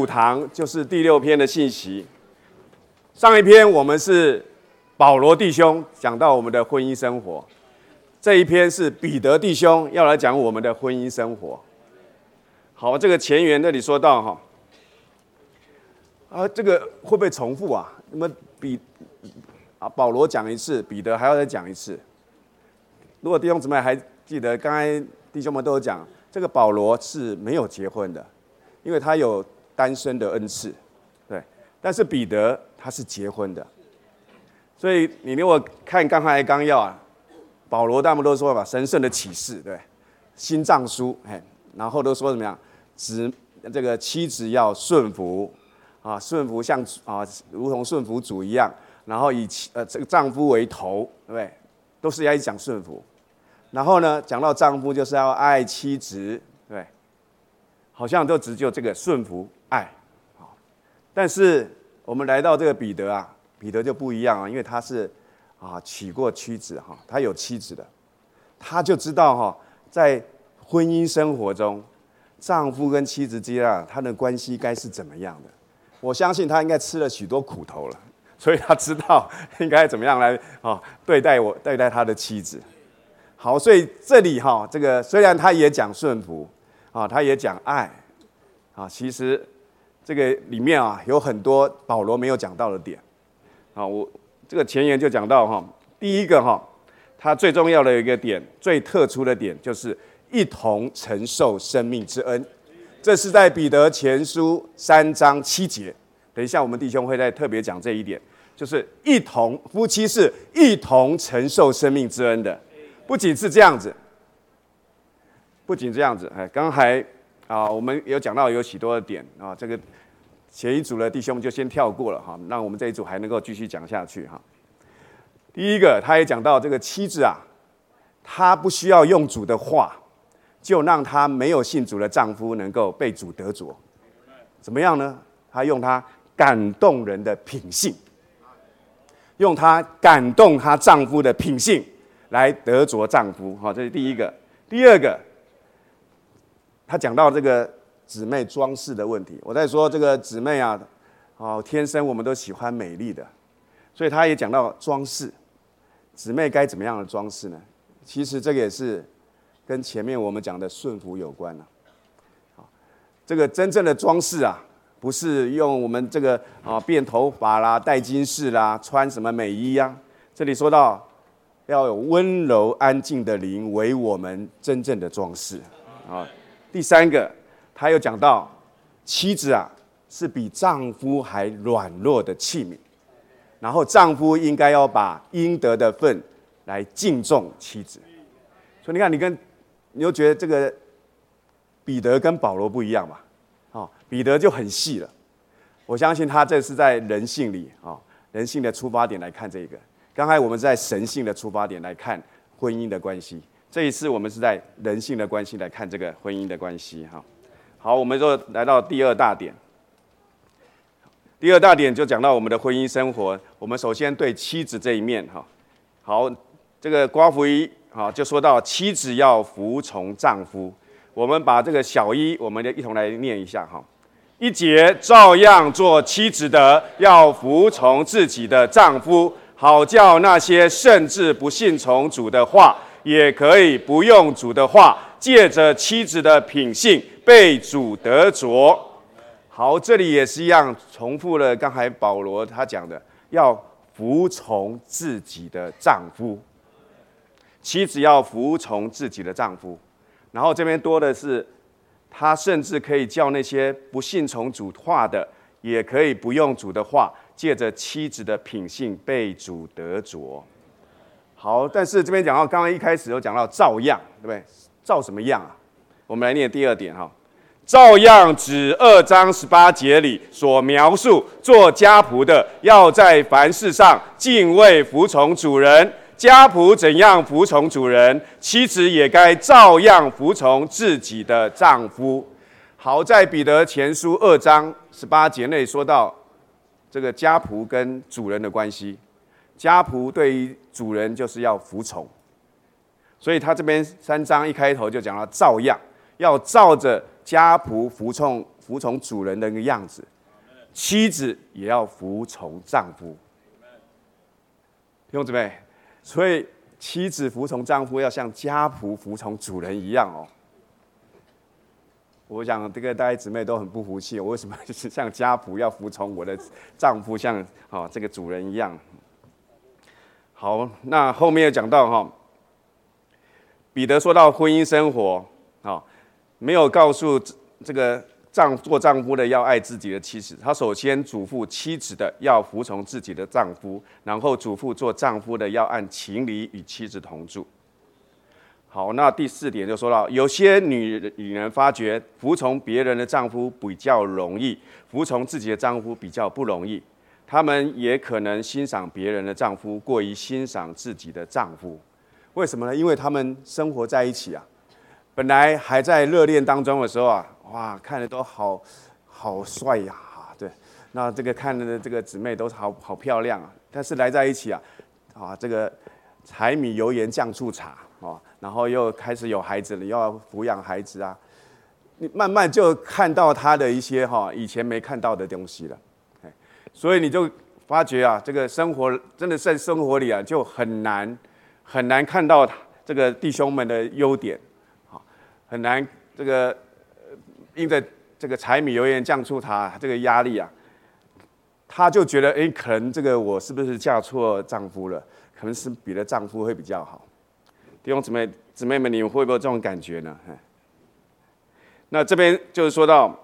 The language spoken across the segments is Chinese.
五堂就是第六篇的信息。上一篇我们是保罗弟兄讲到我们的婚姻生活，这一篇是彼得弟兄要来讲我们的婚姻生活。好，这个前言那里说到哈，啊，这个会不会重复啊？那么彼啊保罗讲一次，彼得还要再讲一次。如果弟兄姊妹还记得，刚才弟兄们都有讲，这个保罗是没有结婚的，因为他有。单身的恩赐，对，但是彼得他是结婚的，所以你如果看刚才纲要啊，保罗他们都说吧，神圣的启示，对，心脏书，哎，然后都说怎么样，子这个妻子要顺服啊，顺服像啊，如同顺服主一样，然后以妻呃这个丈夫为头，对不对？都是要讲顺服，然后呢，讲到丈夫就是要爱妻子，对，好像都只就这个顺服。爱，好，但是我们来到这个彼得啊，彼得就不一样啊，因为他是啊娶过妻子哈，他有妻子的，他就知道哈，在婚姻生活中，丈夫跟妻子之间啊，他的关系该是怎么样的？我相信他应该吃了许多苦头了，所以他知道应该怎么样来啊对待我对待他的妻子。好，所以这里哈，这个虽然他也讲顺服啊，他也讲爱啊，其实。这个里面啊有很多保罗没有讲到的点，啊，我这个前言就讲到哈，第一个哈，他最重要的一个点，最特殊的点就是一同承受生命之恩，这是在彼得前书三章七节。等一下我们弟兄会再特别讲这一点，就是一同夫妻是一同承受生命之恩的，不仅是这样子，不仅这样子，哎，刚才啊我们有讲到有许多的点啊，这个。前一组的弟兄就先跳过了哈，让我们这一组还能够继续讲下去哈。第一个，他也讲到这个妻子啊，她不需要用主的话，就让她没有信主的丈夫能够被主得着。怎么样呢？她用她感动人的品性，用她感动她丈夫的品性来得着丈夫。好，这是第一个。第二个，他讲到这个。姊妹装饰的问题，我在说这个姊妹啊，哦，天生我们都喜欢美丽的，所以他也讲到装饰，姊妹该怎么样的装饰呢？其实这个也是跟前面我们讲的顺服有关了。好，这个真正的装饰啊，不是用我们这个啊变头发啦、戴金饰啦、穿什么美衣呀。这里说到要有温柔安静的灵为我们真正的装饰啊。第三个。他又讲到，妻子啊是比丈夫还软弱的器皿，然后丈夫应该要把应得的份来敬重妻子。所以你看，你跟你又觉得这个彼得跟保罗不一样吧？哦，彼得就很细了。我相信他这是在人性里啊，人性的出发点来看这个。刚才我们在神性的出发点来看婚姻的关系，这一次我们是在人性的关系来看这个婚姻的关系哈。好，我们就来到第二大点。第二大点就讲到我们的婚姻生活。我们首先对妻子这一面，哈，好，这个瓜福一，好，就说到妻子要服从丈夫。我们把这个小一，我们就一同来念一下，哈。一节照样做妻子的，要服从自己的丈夫，好叫那些甚至不信从主的话，也可以不用主的话，借着妻子的品性。被主得着，好，这里也是一样，重复了刚才保罗他讲的，要服从自己的丈夫，妻子要服从自己的丈夫，然后这边多的是，他甚至可以叫那些不信从主话的，也可以不用主的话，借着妻子的品性被主得着。好，但是这边讲到，刚刚一开始有讲到照样，对不对？照什么样啊？我们来念第二点哈。照样指二章十八节里所描述，做家仆的要在凡事上敬畏服从主人。家仆怎样服从主人，妻子也该照样服从自己的丈夫。好在彼得前书二章十八节内说到这个家仆跟主人的关系，家仆对于主人就是要服从，所以他这边三章一开头就讲了照样要照着。家仆服从服从主人的那个样子，妻子也要服从丈夫。弟兄姊妹，所以妻子服从丈夫要像家仆服从主人一样哦。我想这个大家姊妹都很不服气，我为什么就 是像家仆要服从我的丈夫，像啊这个主人一样？好，那后面又讲到哈，彼得说到婚姻生活啊，没有告诉这个丈做丈夫的要爱自己的妻子，他首先嘱咐妻子的要服从自己的丈夫，然后嘱咐做丈夫的要按情理与妻子同住。好，那第四点就说到，有些女女人发觉服从别人的丈夫比较容易，服从自己的丈夫比较不容易。她们也可能欣赏别人的丈夫，过于欣赏自己的丈夫。为什么呢？因为他们生活在一起啊，本来还在热恋当中的时候啊，哇，看着都好好帅呀，对，那这个看的这个姊妹都好好漂亮啊。但是来在一起啊，啊，这个柴米油盐酱醋茶。啊，然后又开始有孩子了，又要抚养孩子啊，你慢慢就看到他的一些哈以前没看到的东西了，所以你就发觉啊，这个生活真的在生活里啊，就很难很难看到这个弟兄们的优点，好，很难这个因着这个柴米油盐酱醋茶这个压力啊，他就觉得哎，可能这个我是不是嫁错丈夫了？可能是别的丈夫会比较好。弟兄姊妹、姊妹们，你们会不会这种感觉呢？那这边就是说到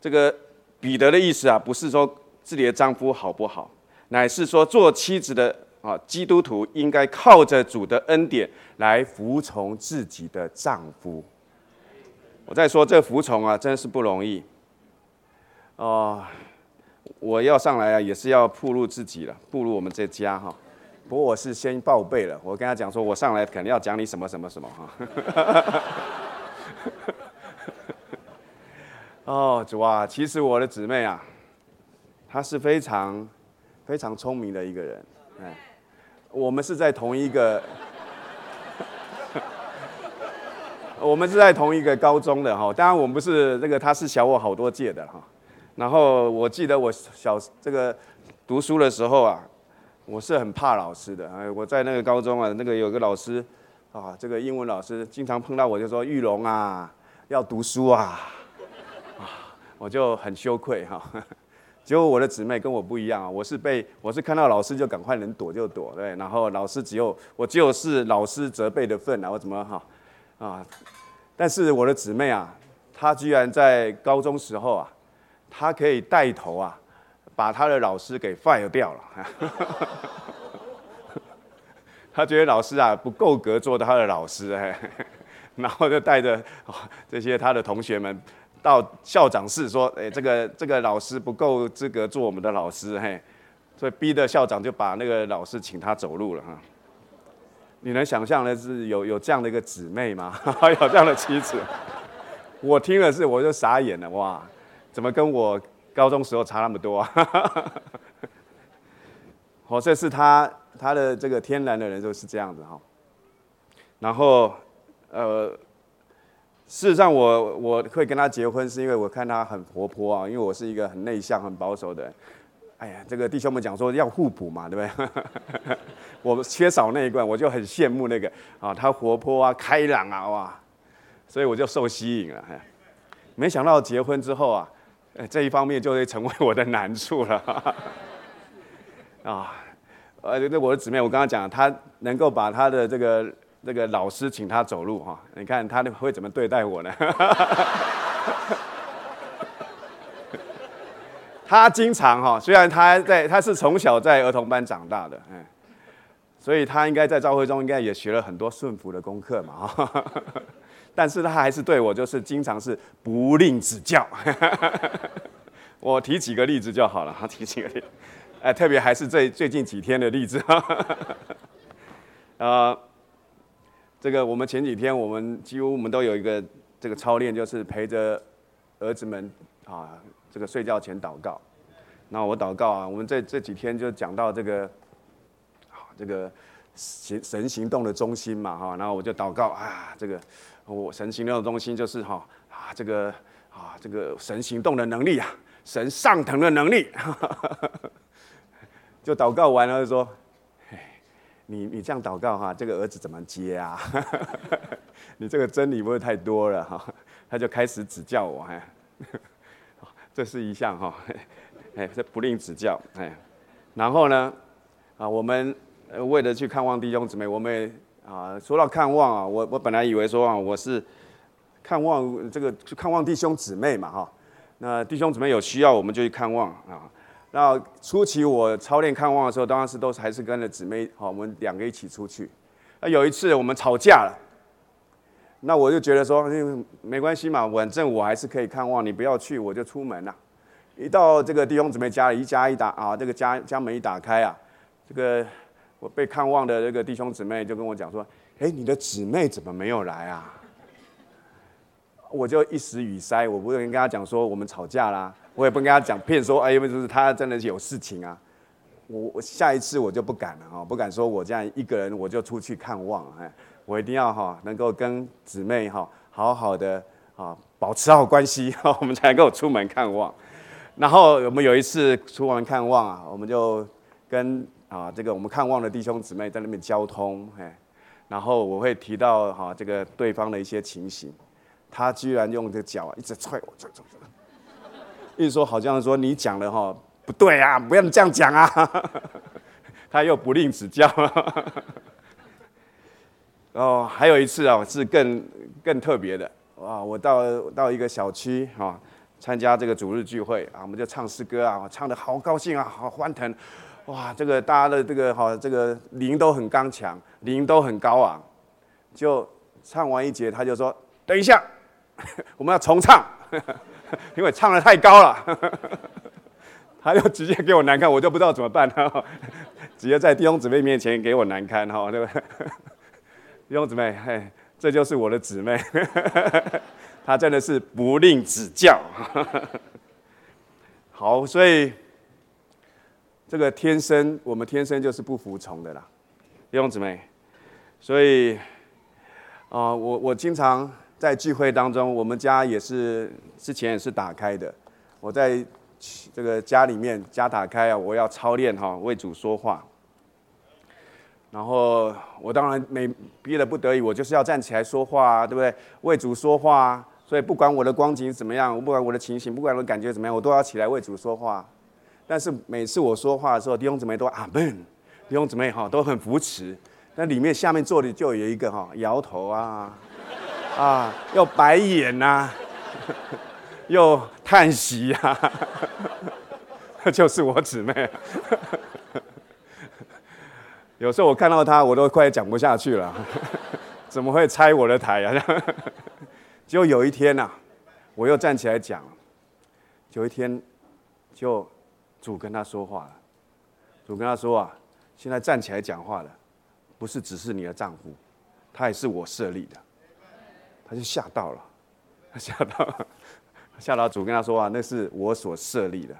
这个彼得的意思啊，不是说自己的丈夫好不好，乃是说做妻子的啊，基督徒应该靠着主的恩典来服从自己的丈夫。我在说这服从啊，真是不容易哦。我要上来啊，也是要铺路自己了，步入我们这家哈。不过我是先报备了，我跟他讲说，我上来肯定要讲你什么什么什么哈。哦，主啊，其实我的姊妹啊，她是非常非常聪明的一个人，哎，我们是在同一个，我们是在同一个高中的哈，当然我们不是那个，他是小我好多届的哈。然后我记得我小这个读书的时候啊。我是很怕老师的，哎，我在那个高中啊，那个有个老师，啊，这个英文老师经常碰到我就说玉龙啊，要读书，啊，我就很羞愧哈。结果我的姊妹跟我不一样啊，我是被我是看到老师就赶快能躲就躲，对，然后老师只有我只有是老师责备的份啊，我怎么哈啊？但是我的姊妹啊，她居然在高中时候啊，她可以带头啊。把她的老师给 fire 掉了，他觉得老师啊不够格做他的老师，哎，然后就带着这些他的同学们到校长室说，哎，这个这个老师不够资格做我们的老师，嘿，所以逼的校长就把那个老师请他走路了哈。你能想象的是有有这样的一个姊妹吗？有这样的妻子？我听了是我就傻眼了，哇，怎么跟我？高中时候差那么多，哦，这是他他的这个天然的人就是这样子哈。然后，呃，事实上我我会跟他结婚，是因为我看他很活泼啊，因为我是一个很内向、很保守的。哎呀，这个弟兄们讲说要互补嘛，对不对？我缺少那一关，我就很羡慕那个啊，他活泼啊、开朗啊，哇，所以我就受吸引了。没想到结婚之后啊。这一方面就会成为我的难处了，啊，呃，那我的姊妹，我刚刚讲，她能够把她的这个这个老师请他走路哈，你看他会怎么对待我呢？他经常哈，虽然他在，他是从小在儿童班长大的，嗯，所以他应该在教会中应该也学了很多顺服的功课嘛，哈。但是他还是对我就是经常是不吝指教，我提几个例子就好了，他提几个例，哎，特别还是最最近几天的例子哈，呃，这个我们前几天我们几乎我们都有一个这个操练，就是陪着儿子们啊，这个睡觉前祷告。那我祷告啊，我们这这几天就讲到这个，啊，这个行神行动的中心嘛哈，然后我就祷告啊，这个。我神行动的中心就是哈啊，啊，这个啊，这个神行动的能力啊，神上腾的能力，就祷告完了就说，你你这样祷告哈，这个儿子怎么接啊？你这个真理不会太多了哈？他就开始指教我，哎，这是一项哈，哎，这不吝指教，哎，然后呢，啊，我们为了去看望弟兄姊妹，我们啊，说到看望啊，我我本来以为说啊，我是看望这个去看望弟兄姊妹嘛，哈，那弟兄姊妹有需要，我们就去看望啊。那初期我操练看望的时候，当时都是还是跟着姊妹，好，我们两个一起出去。那有一次我们吵架了。那我就觉得说，没关系嘛，反正我还是可以看望你，不要去，我就出门了。一到这个弟兄姊妹家里，一家一打啊，这个家家门一打开啊，这个我被看望的这个弟兄姊妹就跟我讲说：“哎，你的姊妹怎么没有来啊？”我就一时语塞，我不能跟他讲说我们吵架啦，我也不跟他讲骗说，哎，因为就是他真的是有事情啊。我我下一次我就不敢了啊，不敢说我这样一个人我就出去看望哎。我一定要哈，能够跟姊妹哈好好的啊保持好关系，我们才能够出门看望。然后我们有一次出门看望啊，我们就跟啊这个我们看望的弟兄姊妹在那边交通，哎，然后我会提到哈这个对方的一些情形，他居然用这脚一直踹我，踹踹踹，一直说好像说你讲的哈不对啊，不要这样讲啊，他又不吝指教。哦，还有一次啊，是更更特别的哇！我到到一个小区啊，参加这个主日聚会啊，我们就唱诗歌啊，唱的好高兴啊，好欢腾，哇！这个大家的这个哈，这个灵都很刚强，灵都很高昂。就唱完一节，他就说：“等一下，我们要重唱，因为唱的太高了。”他就直接给我难堪，我就不知道怎么办了，直接在弟兄姊妹面前给我难堪哈，对吧？弟兄姊妹，嘿，这就是我的姊妹，她真的是不吝指教。好，所以这个天生，我们天生就是不服从的啦，弟兄姊妹。所以啊，我我经常在聚会当中，我们家也是之前也是打开的。我在这个家里面家打开啊，我要操练哈，为主说话。然后我当然没逼得不得已，我就是要站起来说话啊，对不对？为主说话，所以不管我的光景怎么样，不管我的情形，不管我感觉怎么样，我都要起来为主说话。但是每次我说话的时候，弟兄姊妹都阿门，弟兄姊妹哈都很扶持。那里面下面坐的就有一个哈摇头啊，啊又白眼呐，又叹息啊，就是我姊妹。有时候我看到他，我都快讲不下去了，怎么会拆我的台啊？就有一天呐，我又站起来讲，有一天，就主跟他说话了，主跟他说啊，现在站起来讲话了，不是只是你的丈夫，他也是我设立的，他就吓到了，他吓到了，吓到主跟他说啊，那是我所设立的。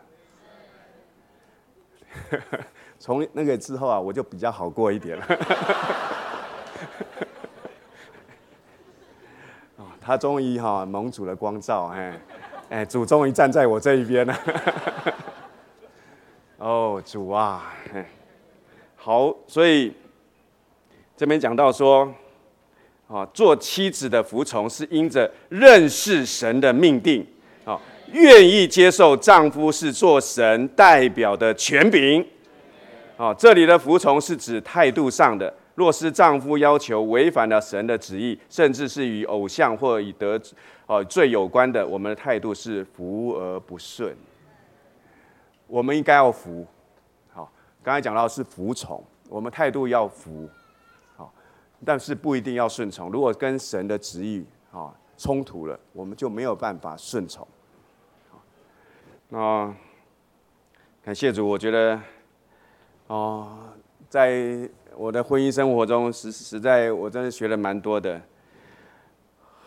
从那个之后啊，我就比较好过一点了。他终于哈蒙主的光照，哎，哎，主终于站在我这一边了。哦，主啊，好，所以这边讲到说，啊，做妻子的服从是因着认识神的命定，啊，愿意接受丈夫是做神代表的权柄。啊，这里的服从是指态度上的。若是丈夫要求违反了神的旨意，甚至是与偶像或与得哦罪有关的，我们的态度是服而不顺。我们应该要服。好，刚才讲到是服从，我们态度要服。但是不一定要顺从。如果跟神的旨意啊冲突了，我们就没有办法顺从。那感谢主，我觉得。哦，在我的婚姻生活中，实实在我真的学了蛮多的。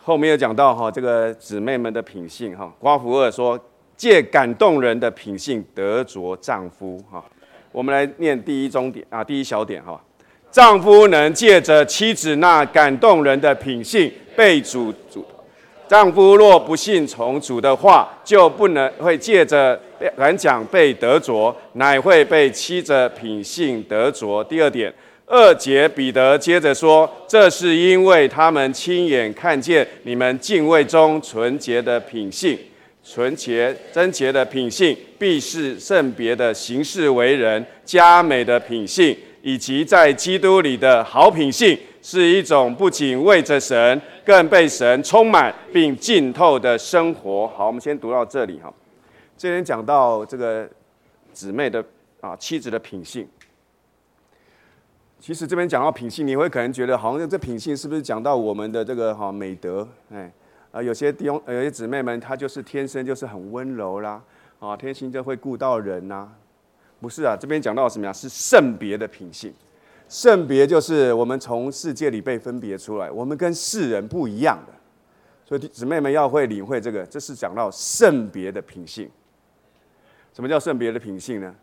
后面有讲到哈，这个姊妹们的品性哈，瓜福二说借感动人的品性得着丈夫哈。我们来念第一中点啊，第一小点哈，丈夫能借着妻子那感动人的品性被主主丈夫若不信从主的话，就不能会借着演讲被得着，乃会被妻子品性得着。第二点，二节彼得接着说：“这是因为他们亲眼看见你们敬畏中纯洁的品性，纯洁贞洁的品性，必是圣别的行事为人，佳美的品性，以及在基督里的好品性。”是一种不仅为着神，更被神充满并浸透的生活。好，我们先读到这里哈。这边讲到这个姊妹的啊妻子的品性。其实这边讲到品性，你会可能觉得好像这品性是不是讲到我们的这个哈美德？哎啊，有些弟兄、有些姊妹们，她就是天生就是很温柔啦，啊，天性就会顾到人呐。不是啊，这边讲到什么呀？是圣别的品性。圣别就是我们从世界里被分别出来，我们跟世人不一样的，所以姊妹们要会领会这个，这是讲到圣别的品性。什么叫圣别的品性呢？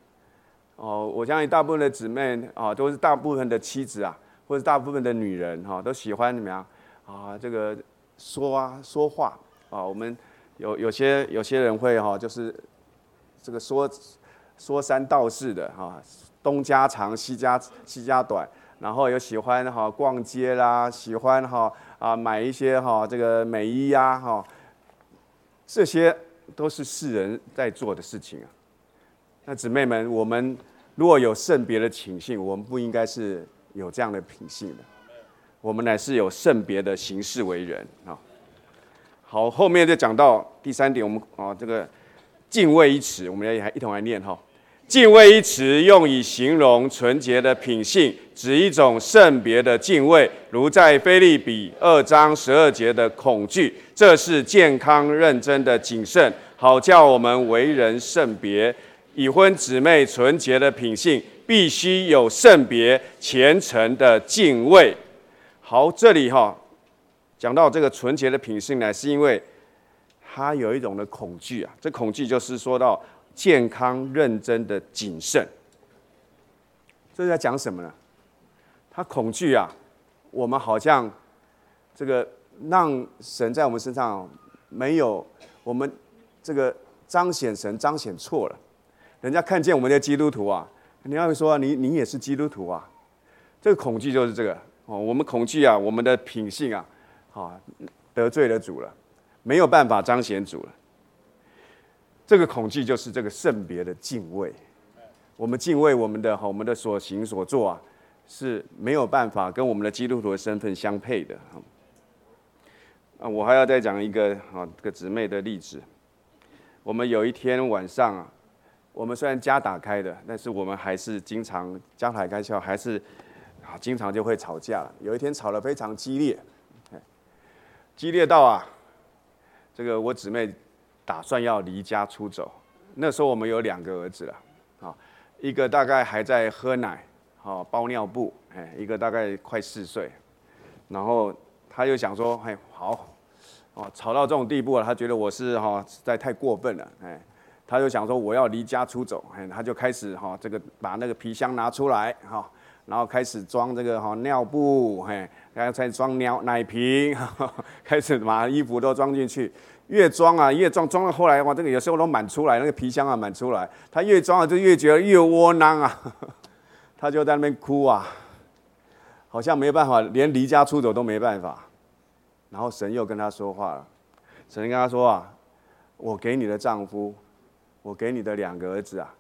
哦，我相信大部分的姊妹啊，都是大部分的妻子啊，或者大部分的女人哈，都喜欢怎么样啊？这个说啊说话啊，我们有有些有些人会哈，就是这个说说三道四的哈。东家长西家西家短，然后又喜欢哈逛街啦，喜欢哈啊买一些哈这个美衣呀哈，这些都是世人在做的事情啊。那姊妹们，我们如果有圣别的情性，我们不应该是有这样的品性的，我们乃是有圣别的行事为人啊。好，后面就讲到第三点，我们啊这个敬畏一词，我们要一同来念哈。敬畏一词用以形容纯洁的品性，指一种圣别的敬畏，如在菲利比二章十二节的恐惧。这是健康认真的谨慎，好叫我们为人圣别。已婚姊妹纯洁的品性，必须有圣别虔诚的敬畏。好，这里哈讲到这个纯洁的品性呢，是因为他有一种的恐惧啊。这恐惧就是说到。健康认真的谨慎，这是在讲什么呢？他恐惧啊，我们好像这个让神在我们身上没有我们这个彰显神彰显错了，人家看见我们的基督徒啊，你要说你你也是基督徒啊，这个恐惧就是这个哦，我们恐惧啊，我们的品性啊，啊得罪了主了，没有办法彰显主了。这个恐惧就是这个圣别的敬畏，我们敬畏我们的哈，我们的所行所做啊，是没有办法跟我们的基督徒的身份相配的啊。我还要再讲一个啊，这个姊妹的例子。我们有一天晚上啊，我们虽然家打开的，但是我们还是经常家台开笑还是啊，经常就会吵架。有一天吵得非常激烈，激烈到啊，这个我姊妹。打算要离家出走，那时候我们有两个儿子了，啊，一个大概还在喝奶，好包尿布，哎，一个大概快四岁，然后他就想说，哎，好，哦，吵到这种地步了，他觉得我是哈实在太过分了，哎，他就想说我要离家出走，哎，他就开始哈这个把那个皮箱拿出来，哈，然后开始装这个哈尿布，嘿，然后再装尿奶瓶，开始把衣服都装进去。越装啊，越装，装到后来哇，这个有时候都满出来，那个皮箱啊满出来。他越装啊，就越觉得越窝囊啊，他就在那边哭啊，好像没办法，连离家出走都没办法。然后神又跟他说话了，神跟他说啊，我给你的丈夫，我给你的两个儿子啊，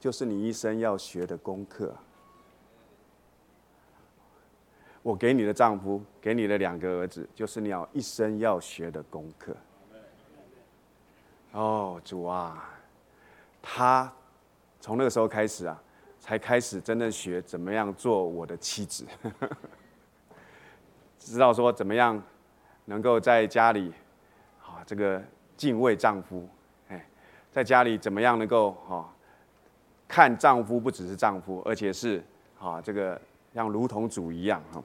就是你一生要学的功课。我给你的丈夫，给你的两个儿子，就是你要一生要学的功课。哦，主啊，他从那个时候开始啊，才开始真正学怎么样做我的妻子，知道说怎么样能够在家里啊，这个敬畏丈夫，哎，在家里怎么样能够哈看丈夫不只是丈夫，而且是啊这个像如同主一样哈。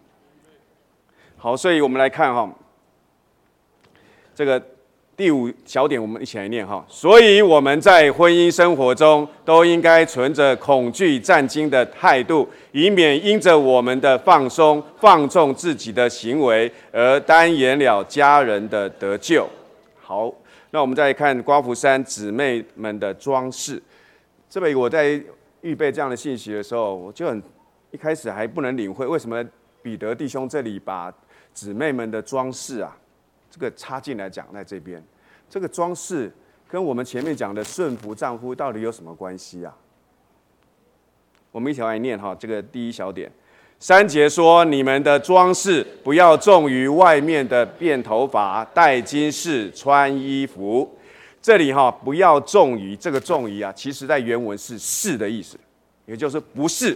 好，所以我们来看哈，这个。第五小点，我们一起来念哈。所以我们在婚姻生活中都应该存着恐惧战惊的态度，以免因着我们的放松、放纵自己的行为，而单言了家人的得救。好，那我们再看瓜福山姊妹们的装饰。这边我在预备这样的信息的时候，我就很一开始还不能领会，为什么彼得弟兄这里把姊妹们的装饰啊，这个插进来讲在这边，这个装饰跟我们前面讲的顺服丈夫到底有什么关系啊？我们一起来念哈，这个第一小点。三节说：“你们的装饰不要重于外面的辫头发、戴金饰、穿衣服。”这里哈，不要重于这个重于啊，其实在原文是“是”的意思，也就是不是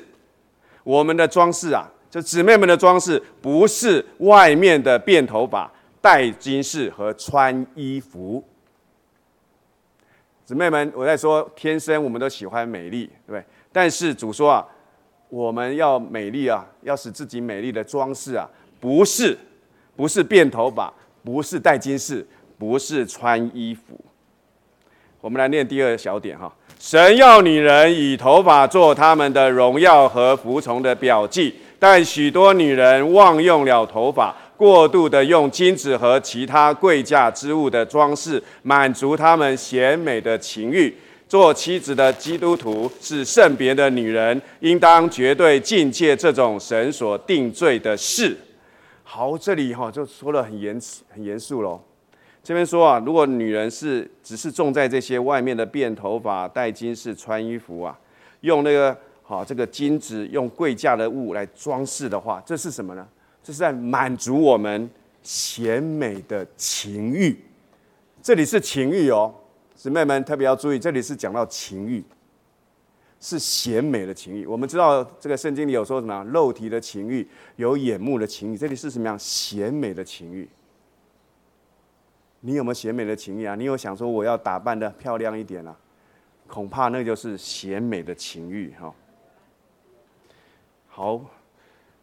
我们的装饰啊，就姊妹们的装饰不是外面的辫头发、戴金饰和穿衣服。姊妹们，我在说，天生我们都喜欢美丽，对不对？但是主说啊。我们要美丽啊，要使自己美丽的装饰啊，不是，不是变头发，不是戴金饰，不是穿衣服。我们来念第二小点哈，神要女人以头发做他们的荣耀和服从的表记，但许多女人忘用了头发，过度的用金子和其他贵价之物的装饰，满足他们显美的情欲。做妻子的基督徒是圣别的女人，应当绝对禁戒这种神所定罪的事。好，这里哈就说了很严很严肃喽。这边说啊，如果女人是只是重在这些外面的辫头发、戴金饰、穿衣服啊，用那个好这个金子、用贵价的物来装饰的话，这是什么呢？这是在满足我们贤美的情欲。这里是情欲哦。姊妹们特别要注意，这里是讲到情欲，是贤美的情欲。我们知道这个圣经里有说什么？肉体的情欲，有眼目的情欲。这里是什么样？贤美的情欲。你有没有贤美的情欲啊？你有想说我要打扮的漂亮一点啊？恐怕那就是贤美的情欲哈。好，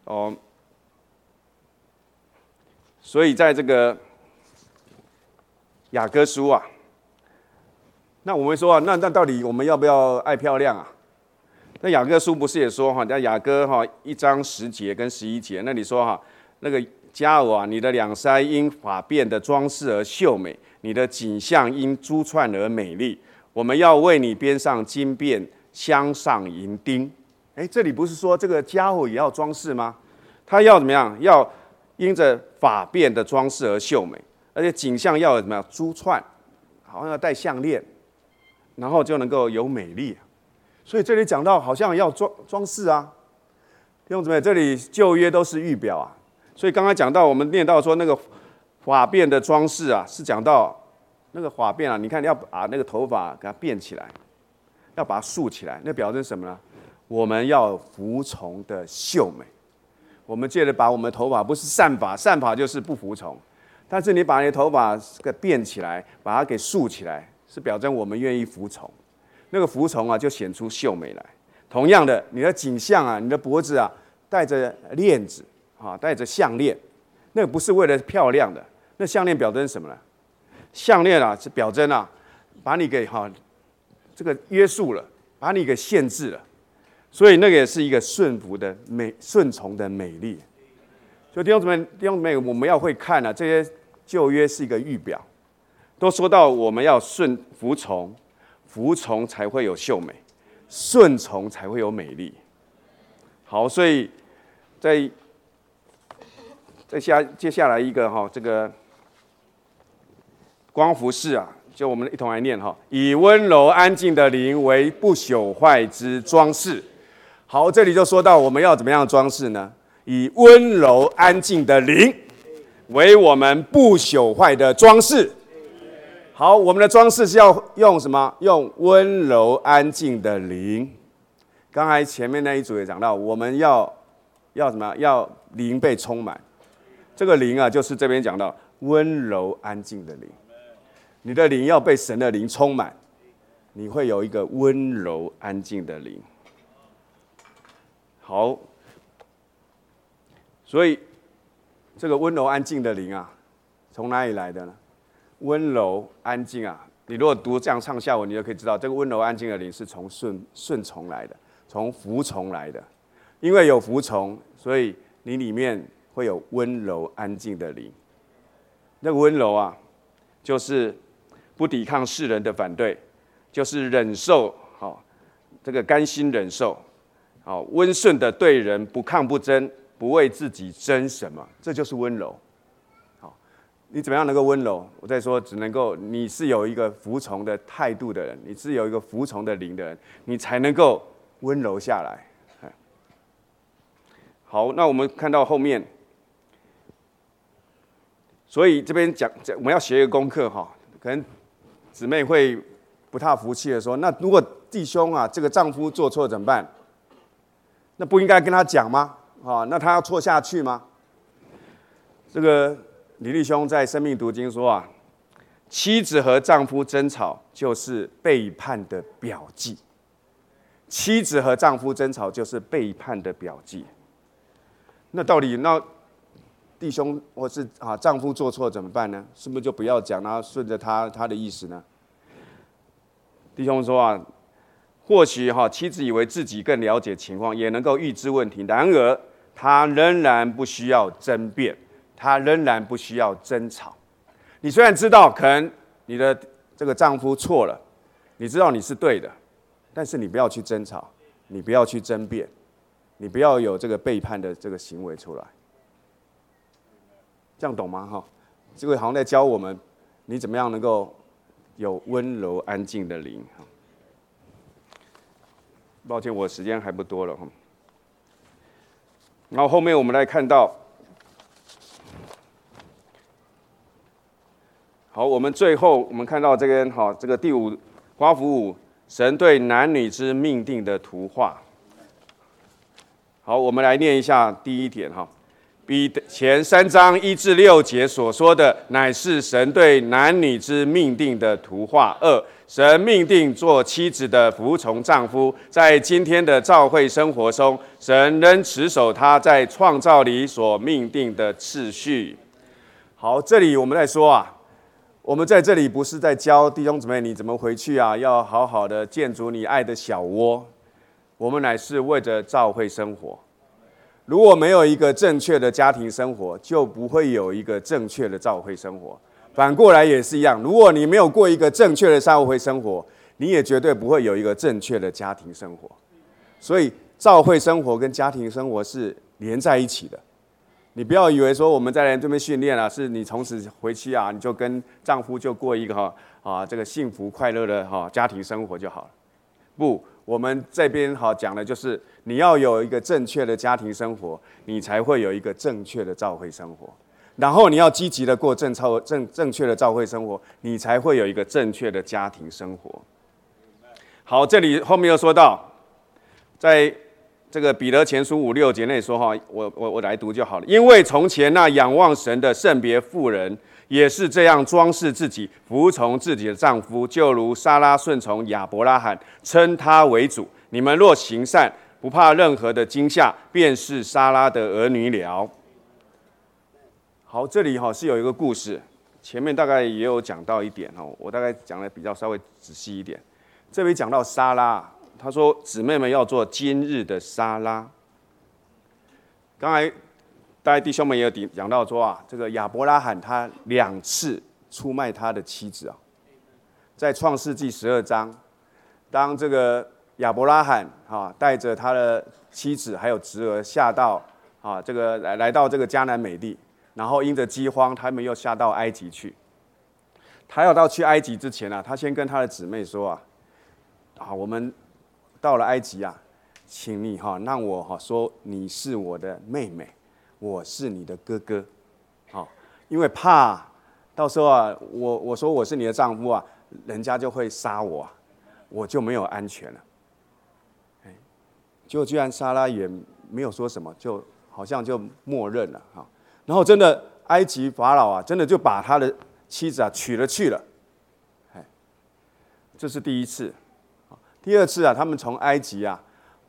哦，所以在这个雅各书啊。那我们说啊，那那到底我们要不要爱漂亮啊？那雅各书不是也说哈，在雅各哈一章十节跟十一节那你说哈，那个佳偶啊，你的两腮因发辫的装饰而秀美，你的颈项因珠串而美丽。我们要为你编上金辫，镶上银钉。哎，这里不是说这个家偶也要装饰吗？他要怎么样？要因着发辫的装饰而秀美，而且颈项要怎么？珠串，好像要戴项链。然后就能够有美丽，所以这里讲到好像要装装饰啊，弟兄姊妹，这里旧约都是预表啊，所以刚刚讲到我们念到说那个发辫的装饰啊，是讲到那个发辫啊，你看要把那个头发给它辫起来，要把它竖起来，那表示什么呢？我们要服从的秀美，我们借着把我们的头发不是散发，散发就是不服从，但是你把你的头发给辫起来，把它给竖起来。是表征我们愿意服从，那个服从啊，就显出秀美来。同样的，你的颈项啊，你的脖子啊，戴着链子啊，戴着项链，那个不是为了漂亮的，那项链表征什么呢？项链啊，是表征啊，把你给哈这个约束了，把你给限制了。所以那个也是一个顺服的美，顺从的美丽。所以弟兄姊妹，弟兄姊妹，我们要会看啊，这些旧约是一个预表。都说到我们要顺服从，服从才会有秀美，顺从才会有美丽。好，所以在在下接下来一个哈，这个光服饰啊，就我们一同来念哈，以温柔安静的灵为不朽坏之装饰。好，这里就说到我们要怎么样装饰呢？以温柔安静的灵为我们不朽坏的装饰。好，我们的装饰是要用什么？用温柔安静的灵。刚才前面那一组也讲到，我们要要什么？要灵被充满。这个灵啊，就是这边讲到温柔安静的灵。你的灵要被神的灵充满，你会有一个温柔安静的灵。好，所以这个温柔安静的灵啊，从哪里来的呢？温柔安静啊！你如果读这样上下文，你就可以知道，这个温柔安静的灵是从顺顺从来的，从服从来的。因为有服从，所以你里面会有温柔安静的灵。那个温柔啊，就是不抵抗世人的反对，就是忍受，好，这个甘心忍受，好，温顺的对人不抗不争，不为自己争什么，这就是温柔。好，你怎么样能够温柔？我在说，只能够你是有一个服从的态度的人，你是有一个服从的灵的人，你才能够温柔下来。好，那我们看到后面。所以这边讲，我们要学一个功课哈，可能姊妹会不太服气的说：“那如果弟兄啊，这个丈夫做错怎么办？那不应该跟他讲吗？啊，那他要错下去吗？”这个李立兄在《生命读经》说啊，妻子和丈夫争吵就是背叛的表记。妻子和丈夫争吵就是背叛的表记。那到底那？弟兄或是啊丈夫做错怎么办呢？是不是就不要讲，然后顺着他他的意思呢？弟兄说啊，或许哈妻子以为自己更了解情况，也能够预知问题，然而他仍然不需要争辩，他仍然不需要争吵。你虽然知道可能你的这个丈夫错了，你知道你是对的，但是你不要去争吵，你不要去争辩，你不要有这个背叛的这个行为出来。这样懂吗？哈，这位好像在教我们，你怎么样能够有温柔安静的灵？抱歉，我时间还不多了哈。然后后面我们来看到，好，我们最后我们看到这边哈，这个第五花符五，神对男女之命定的图画。好，我们来念一下第一点哈。比前三章一至六节所说的，乃是神对男女之命定的图画。二，神命定做妻子的服从丈夫，在今天的教会生活中，神仍持守他在创造里所命定的次序。好，这里我们在说啊，我们在这里不是在教弟兄姊妹你怎么回去啊，要好好的建筑你爱的小窝。我们乃是为着教会生活。如果没有一个正确的家庭生活，就不会有一个正确的教会生活。反过来也是一样，如果你没有过一个正确的教会生活，你也绝对不会有一个正确的家庭生活。所以，教会生活跟家庭生活是连在一起的。你不要以为说我们在这边训练啊，是你从此回去啊，你就跟丈夫就过一个哈啊这个幸福快乐的哈家庭生活就好了。不。我们这边好讲的就是，你要有一个正确的家庭生活，你才会有一个正确的教会生活。然后你要积极的过正超正正确的教会生活，你才会有一个正确的家庭生活。好，这里后面又说到，在这个彼得前书五六节内说哈，我我我来读就好了。因为从前那仰望神的圣别妇人。也是这样装饰自己，服从自己的丈夫，就如莎拉顺从亚伯拉罕，称他为主。你们若行善，不怕任何的惊吓，便是莎拉的儿女了。好，这里哈是有一个故事，前面大概也有讲到一点哦，我大概讲的比较稍微仔细一点。这里讲到莎拉，他说姊妹们要做今日的莎拉。刚才。大家弟兄们也有讲到说啊，这个亚伯拉罕他两次出卖他的妻子啊，在创世纪十二章，当这个亚伯拉罕哈带着他的妻子还有侄儿下到啊这个来来到这个迦南美地，然后因着饥荒，他们又下到埃及去。他要到去埃及之前啊，他先跟他的姊妹说啊，啊我们到了埃及啊，请你哈让我哈说你是我的妹妹。我是你的哥哥，好，因为怕到时候啊，我我说我是你的丈夫啊，人家就会杀我，我就没有安全了。哎，就居然莎拉也没有说什么，就好像就默认了哈。然后真的埃及法老啊，真的就把他的妻子啊娶了去了。哎，这是第一次，第二次啊，他们从埃及啊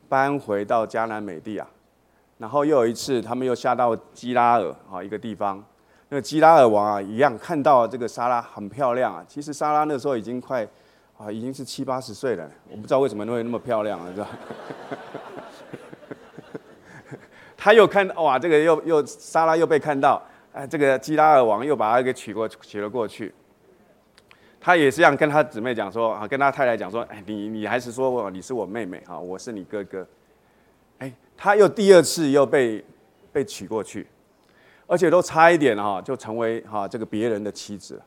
搬回到迦南美地啊。然后又有一次，他们又下到基拉尔啊一个地方，那个基拉尔王啊一样看到这个莎拉很漂亮啊。其实莎拉那时候已经快啊已经是七八十岁了，我不知道为什么会那么漂亮啊，是吧？他又看哇，这个又又莎拉又被看到，哎，这个基拉尔王又把他给娶过娶了过去。他也是这样跟他姊妹讲说啊，跟他太太讲说，哎，你你还是说我你是我妹妹啊，我是你哥哥。哎，他又第二次又被被娶过去，而且都差一点哈，就成为哈这个别人的妻子了。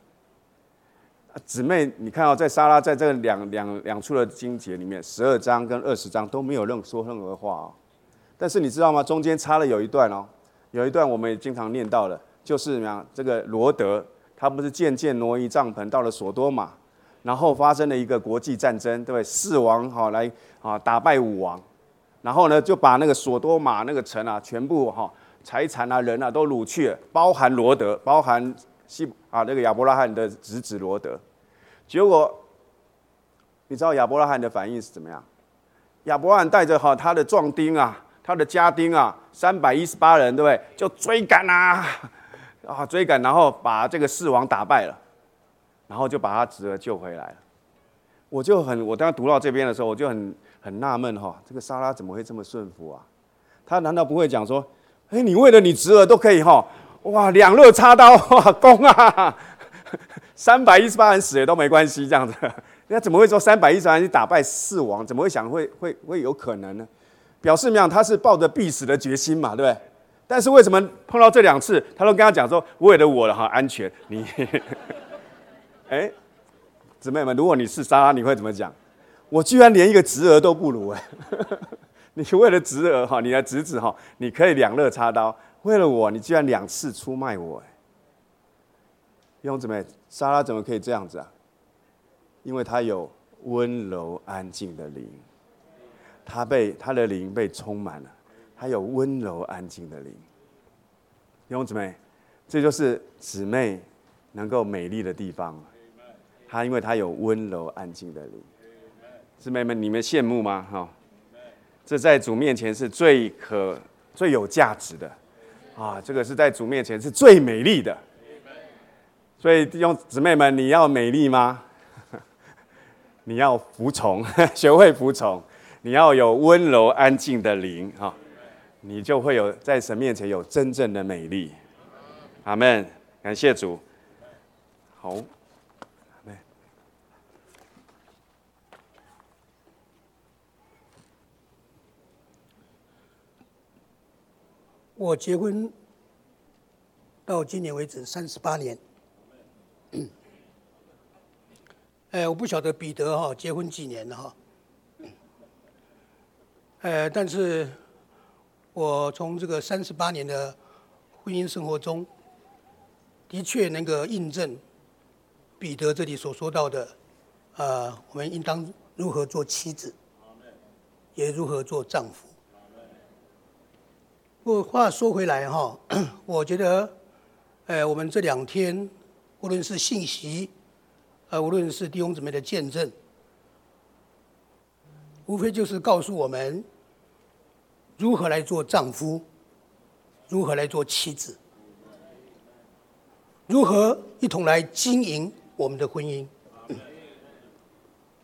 姊妹，你看哦在莎拉在这两两两处的经节里面，十二章跟二十章都没有任说任何话哦。但是你知道吗？中间插了有一段哦，有一段我们也经常念到了，就是怎么样？这个罗德他不是渐渐挪移帐篷到了索多玛，然后发生了一个国际战争，对不对？四王哈来啊打败五王，然后呢就把那个索多玛那个城啊全部哈财产啊人啊都掳去了，包含罗德，包含西啊那个亚伯拉罕的侄子罗德。结果你知道亚伯拉罕的反应是怎么样？亚伯拉罕带着哈他的壮丁啊。他的家丁啊，三百一十八人，对不对？就追赶啊，啊，追赶，然后把这个四王打败了，然后就把他侄儿救回来了。我就很，我当时读到这边的时候，我就很很纳闷哈，这个莎拉怎么会这么顺服啊？他难道不会讲说，哎，你为了你侄儿都可以哈，哇，两肋插刀，哇，攻啊，三百一十八人死也都没关系这样子？那怎么会说三百一十八人去打败四王？怎么会想会会会有可能呢？表示怎么样？他是抱着必死的决心嘛，对不对？但是为什么碰到这两次，他都跟他讲说，为了我的哈安全，你，哎，姊妹们，如果你是莎拉，你会怎么讲？我居然连一个侄儿都不如哎！你为了侄儿哈，你的侄子哈，你可以两肋插刀，为了我，你居然两次出卖我哎！弟兄姊妹，莎拉怎么可以这样子啊？因为她有温柔安静的灵。她被她的灵被充满了，她有温柔安静的灵。弟兄姊妹，这就是姊妹能够美丽的地方。她因为她有温柔安静的灵，姊妹们，你们羡慕吗？哈，这在主面前是最可最有价值的啊！这个是在主面前是最美丽的。所以弟兄姊妹们，你要美丽吗？你要服从，学会服从。你要有温柔安静的灵哈，你就会有在神面前有真正的美丽。阿门，感谢主。好，我结婚到今年为止三十八年。哎，我不晓得彼得哈结婚几年了哈。呃，但是我从这个三十八年的婚姻生活中，的确能够印证彼得这里所说到的，呃，我们应当如何做妻子，也如何做丈夫。不过话说回来哈，我觉得，呃，我们这两天无论是信息，呃，无论是弟兄姊妹的见证，无非就是告诉我们。如何来做丈夫？如何来做妻子？如何一同来经营我们的婚姻？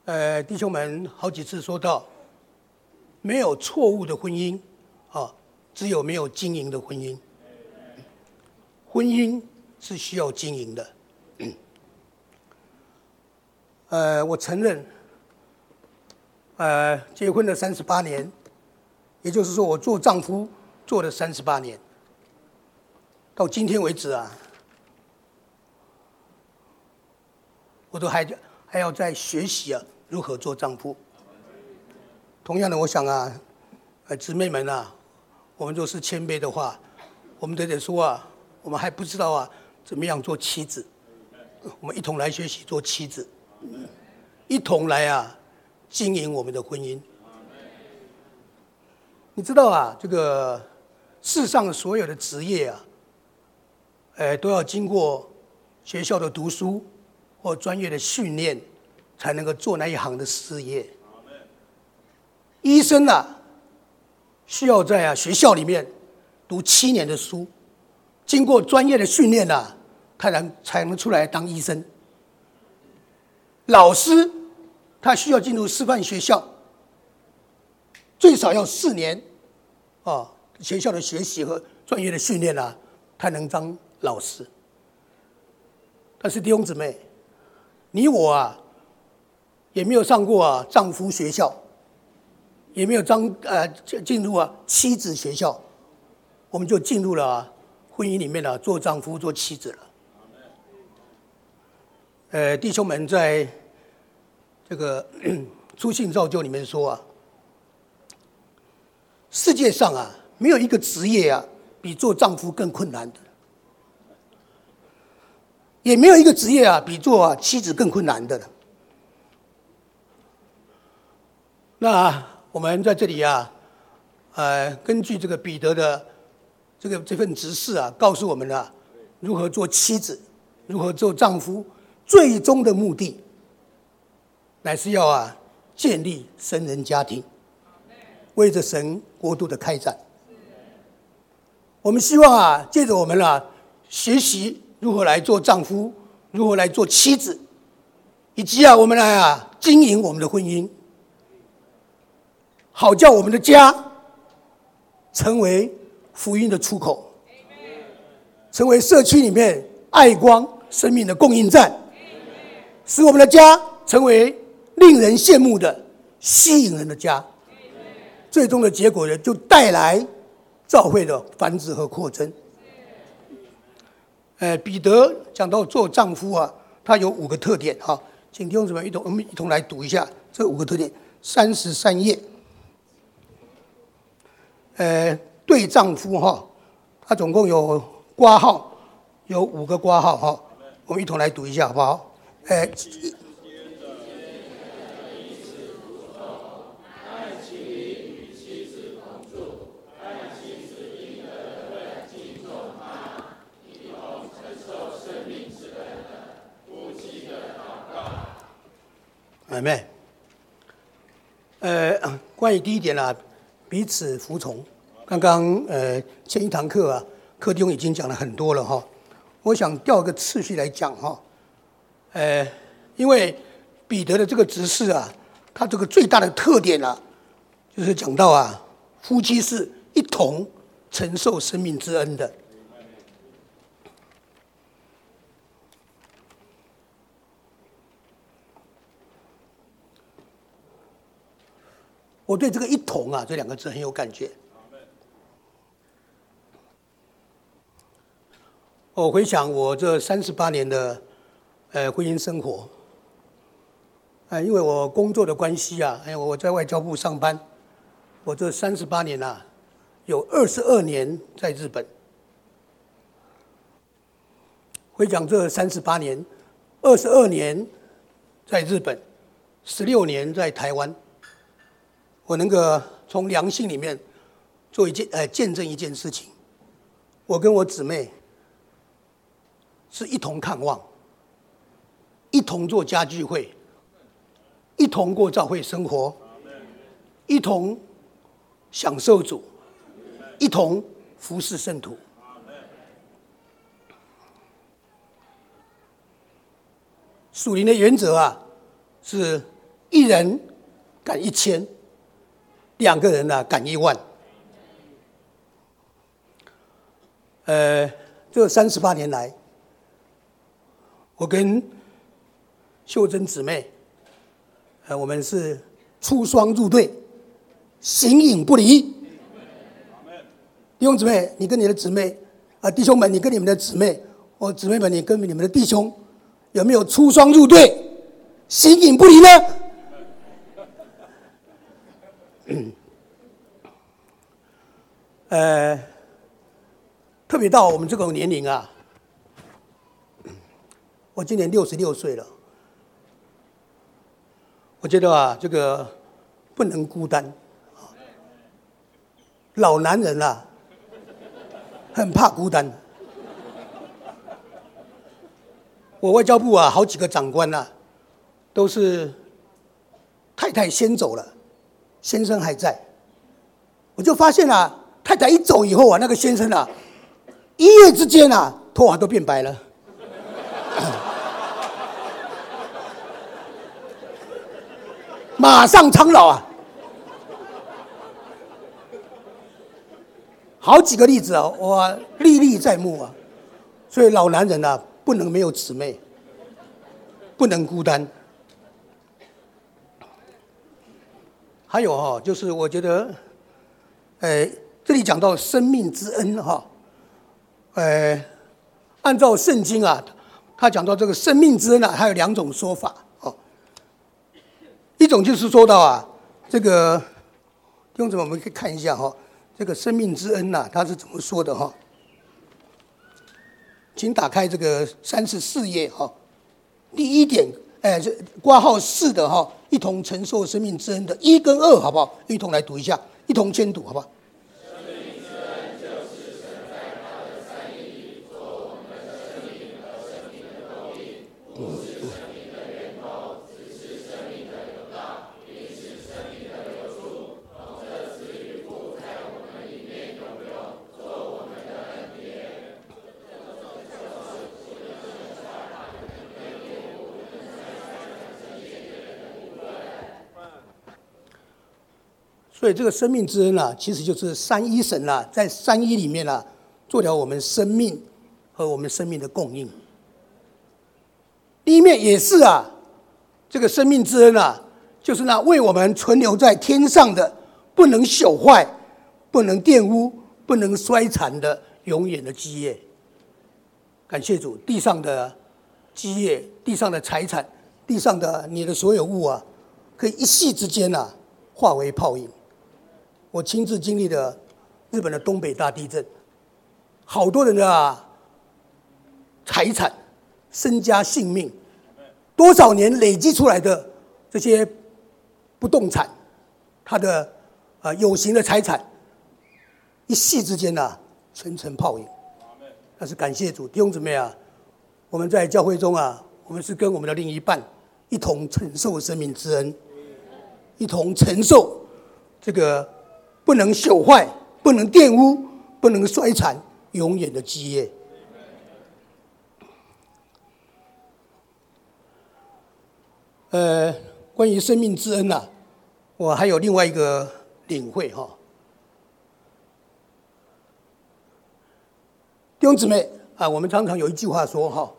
呃，弟兄们好几次说到，没有错误的婚姻，只有没有经营的婚姻。婚姻是需要经营的。呃，我承认，呃，结婚了三十八年。也就是说，我做丈夫做了三十八年，到今天为止啊，我都还还要在学习啊，如何做丈夫。同样的，我想啊，呃，姊妹们啊，我们若是谦卑的话，我们得得说啊，我们还不知道啊，怎么样做妻子。我们一同来学习做妻子，一同来啊，经营我们的婚姻。你知道啊，这个世上所有的职业啊，呃，都要经过学校的读书或专业的训练，才能够做那一行的事业。医生啊，需要在啊学校里面读七年的书，经过专业的训练啊，才能才能出来当医生。老师，他需要进入师范学校。最少要四年，啊，学校的学习和专业的训练啊，才能当老师。但是弟兄姊妹，你我啊，也没有上过啊丈夫学校，也没有张呃进入啊妻子学校，我们就进入了婚姻里面了，做丈夫做妻子了。呃，弟兄们，在这个 出信造就里面说啊，世界上啊，没有一个职业啊，比做丈夫更困难的。也没有一个职业啊，比做妻子更困难的了。那我们在这里啊，呃，根据这个彼得的这个这份指示啊，告诉我们了如何做妻子，如何做丈夫，最终的目的乃是要啊建立神人家庭，为着神国度的开展。我们希望啊，借着我们啊学习。如何来做丈夫？如何来做妻子？以及啊，我们来啊经营我们的婚姻，好叫我们的家成为福音的出口，成为社区里面爱光生命的供应站，使我们的家成为令人羡慕的、吸引人的家。最终的结果呢，就带来教会的繁殖和扩增。呃，彼得讲到做丈夫啊，他有五个特点哈，请弟兄姊妹一同我们一同来读一下这五个特点，三十三页。呃，对丈夫哈，他总共有挂号，有五个挂号哈，我们一同来读一下好不好？呃。妹妹，呃，关于第一点呢，彼此服从。刚刚呃前一堂课啊，课中已经讲了很多了哈。我想调个次序来讲哈，呃，因为彼得的这个执事啊，他这个最大的特点啊，就是讲到啊，夫妻是一同承受生命之恩的。我对这个“一同”啊这两个字很有感觉。我回想我这三十八年的呃婚姻生活，呃，因为我工作的关系啊，还有我在外交部上班，我这三十八年啊，有二十二年在日本。回想这三十八年，二十二年在日本，十六年在台湾。我能够从良心里面做一件，呃，见证一件事情。我跟我姊妹是一同看望，一同做家聚会，一同过教会生活，一同享受主，一同服侍圣徒。属灵的原则啊，是一人赶一千。两个人呢，赶一万。呃，这三十八年来，我跟秀珍姊妹，呃，我们是出双入对，形影不离。弟兄姊妹，你跟你的姊妹啊，弟兄们，你跟你们的姊妹，或姊妹们，你跟你们的弟兄，有没有出双入对，形影不离呢？呃，特别到我们这个年龄啊，我今年六十六岁了，我觉得啊，这个不能孤单，老男人啊，很怕孤单。我外交部啊，好几个长官啊，都是太太先走了，先生还在，我就发现啊。太太一走以后啊，那个先生啊，一夜之间啊，头发都变白了，马上苍老啊！好几个例子啊，我历历在目啊。所以老男人啊，不能没有姊妹，不能孤单。还有哈，就是我觉得，呃，这里讲到生命之恩哈，呃，按照圣经啊，他讲到这个生命之恩啊，还有两种说法。一种就是说到啊，这个弟兄姊妹，我们可以看一下哈，这个生命之恩呐，他是怎么说的哈？请打开这个三十四页哈，第一点，哎，这挂号四的哈，一同承受生命之恩的一跟二，好不好？一同来读一下，一同监督，好不好？所以这个生命之恩啊，其实就是三一神啊，在三一里面啊，做了我们生命和我们生命的供应。第一面也是啊，这个生命之恩啊，就是那为我们存留在天上的、不能朽坏、不能玷污、不能衰残的永远的基业。感谢主，地上的基业、地上的财产、地上的你的所有物啊，可以一夕之间啊，化为泡影。我亲自经历的日本的东北大地震，好多人的财产、身家性命，多少年累积出来的这些不动产，他的啊有形的财产，一夕之间呐，层层泡影。但是感谢主弟兄姊妹啊，我们在教会中啊，我们是跟我们的另一半一同承受生命之恩，一同承受这个。不能朽坏，不能玷污，不能衰残，永远的基业。呃，关于生命之恩呐，我还有另外一个领会哈。弟兄姊妹啊，我们常常有一句话说哈：“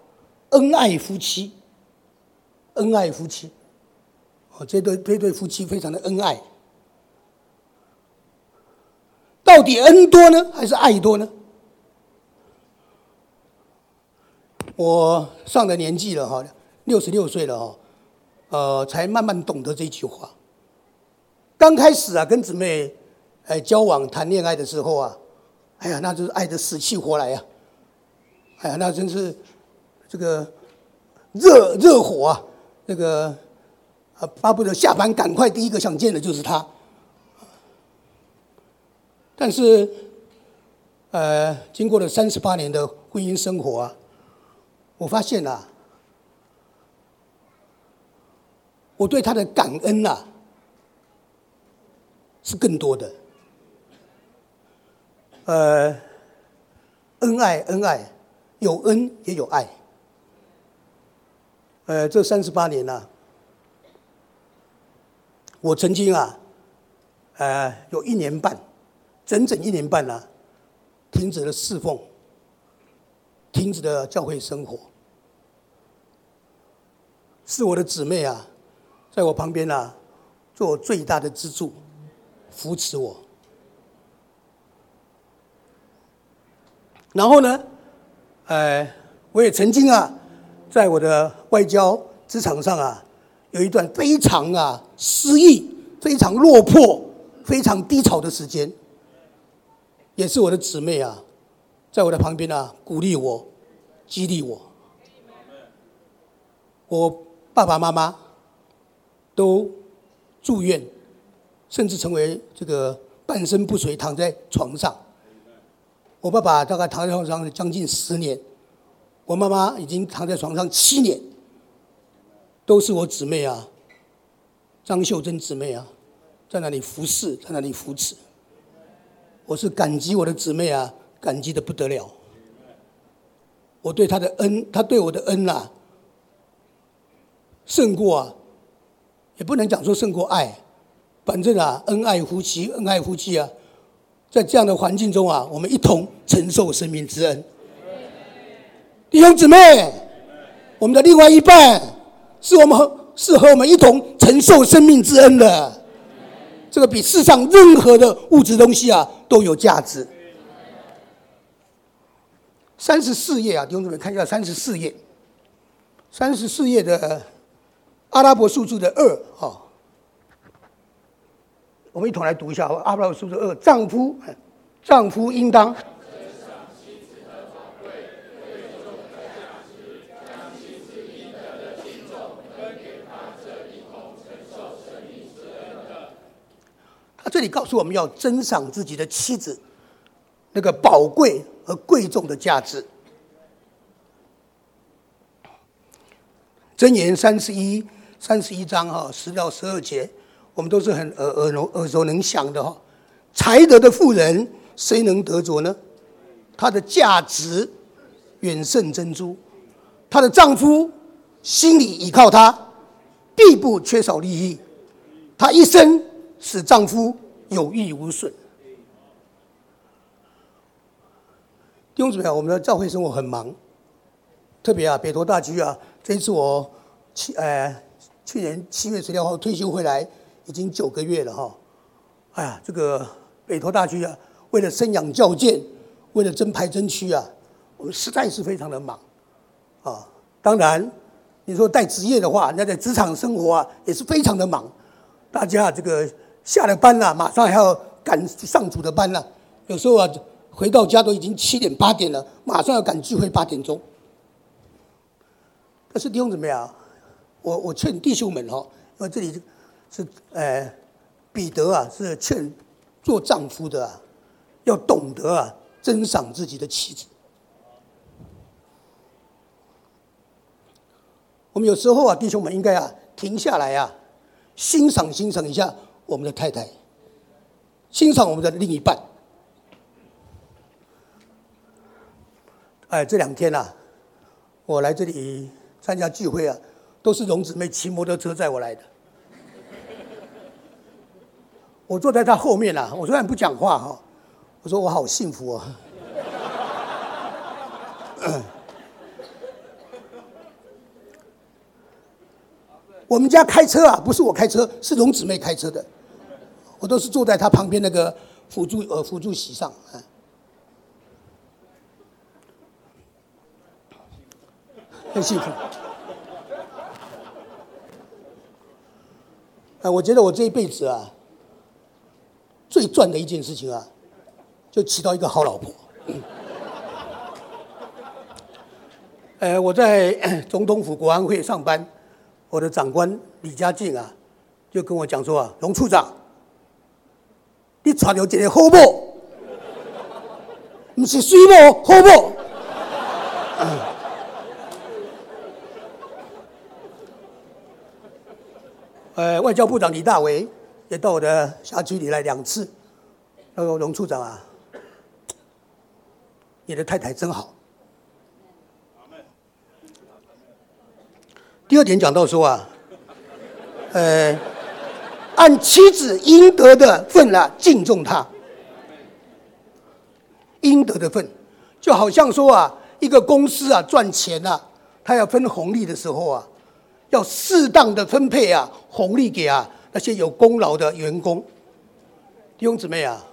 恩爱夫妻，恩爱夫妻。”哦，这对这对夫妻非常的恩爱。到底恩多呢，还是爱多呢？我上了年纪了哈，六十六岁了哈，呃，才慢慢懂得这句话。刚开始啊，跟姊妹哎交往谈恋爱的时候啊，哎呀，那就是爱的死去活来呀，哎呀，那真是这个热热火啊，那个啊，巴不得下班赶快第一个想见的就是他。但是，呃，经过了三十八年的婚姻生活啊，我发现啊，我对他的感恩呐是更多的。呃，恩爱恩爱，有恩也有爱。呃，这三十八年呢，我曾经啊，呃，有一年半。整整一年半了，停止了侍奉，停止了教会生活，是我的姊妹啊，在我旁边啊，做最大的支柱，扶持我。然后呢，呃，我也曾经啊，在我的外交职场上啊，有一段非常啊失意、非常落魄、非常低潮的时间。也是我的姊妹啊，在我的旁边啊，鼓励我，激励我。我爸爸妈妈都住院，甚至成为这个半身不遂，躺在床上。我爸爸大概躺在床上将近十年，我妈妈已经躺在床上七年，都是我姊妹啊，张秀珍姊妹啊，在那里服侍，在那里扶持。我是感激我的姊妹啊，感激的不得了。我对她的恩，她对我的恩呐，胜过啊，也不能讲说胜过爱，反正啊，恩爱夫妻，恩爱夫妻啊，在这样的环境中啊，我们一同承受生命之恩。弟兄姊妹，我们的另外一半是我们和是和我们一同承受生命之恩的。这个比世上任何的物质东西啊都有价值。三十四页啊，弟兄姊妹看一下三十四页，三十四页的阿拉伯数字的二啊，我们一同来读一下阿拉伯数字二，丈夫，丈夫应当。这里告诉我们要珍赏自己的妻子，那个宝贵和贵重的价值。箴言三十一三十一章哈十到十二节，我们都是很耳耳聋耳熟能详的哈。才德的妇人，谁能得着呢？她的价值远胜珍珠，她的丈夫心里依靠她，必不缺少利益。她一生。使丈夫有益无损。弟兄姊妹，我们的教会生活很忙，特别啊，北投大区啊，这一次我七呃去年七月十六号退休回来，已经九个月了哈。哎呀，这个北投大区啊，为了生养教建，为了争排争区啊，我们实在是非常的忙啊。当然，你说带职业的话，那在职场生活啊，也是非常的忙。大家这个。下了班了，马上还要赶上主的班了。有时候啊，回到家都已经七点八点了，马上要赶聚会八点钟。但是弟兄怎么样？我我劝弟兄们哈，因为这里是呃彼得啊，是劝做丈夫的啊，要懂得啊珍赏自己的妻子。我们有时候啊，弟兄们应该啊停下来啊，欣赏欣赏一下。我们的太太，欣赏我们的另一半。哎，这两天呐，我来这里参加聚会啊，都是荣姊妹骑摩托车载我来的。我坐在她后面啊，我虽然不讲话哈，我说我好幸福啊。我们家开车啊，不是我开车，是荣姊妹开车的。我都是坐在他旁边那个辅助呃辅助席上，啊，很幸福。啊，我觉得我这一辈子啊，最赚的一件事情啊，就娶到一个好老婆。呃，我在总统府国安会上班，我的长官李家进啊，就跟我讲说啊，龙处长。你娶到一个好某，不是水某好某。呃，外交部长李大为也到我的辖区里来两次。那个龙处长啊，你的太太真好。第二点讲到说啊，呃。按妻子应得的份啊，敬重他。应得的份，就好像说啊，一个公司啊赚钱啊，他要分红利的时候啊，要适当的分配啊红利给啊那些有功劳的员工。弟兄姊妹啊，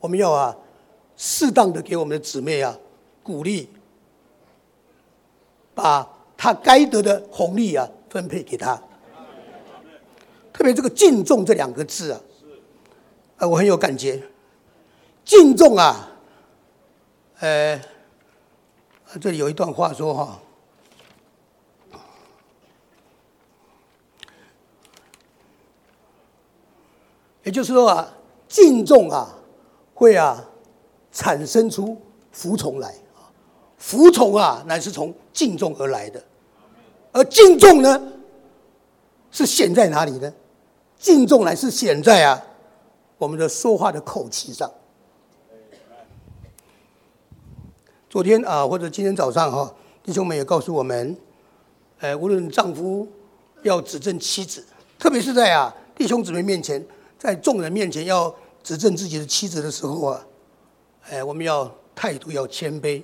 我们要啊适当的给我们的姊妹啊鼓励，把他该得的红利啊分配给他。特别这个敬重这两个字啊，啊，我很有感觉。敬重啊，呃，这里有一段话说哈，也就是说啊，敬重啊，会啊产生出服从来啊，服从啊乃是从敬重而来的，而敬重呢，是显在哪里呢？敬重乃是显在啊，我们的说话的口气上。昨天啊，或者今天早上哈，弟兄们也告诉我们，呃，无论丈夫要指正妻子，特别是在啊弟兄姊妹面前，在众人面前要指正自己的妻子的时候啊，哎，我们要态度要谦卑，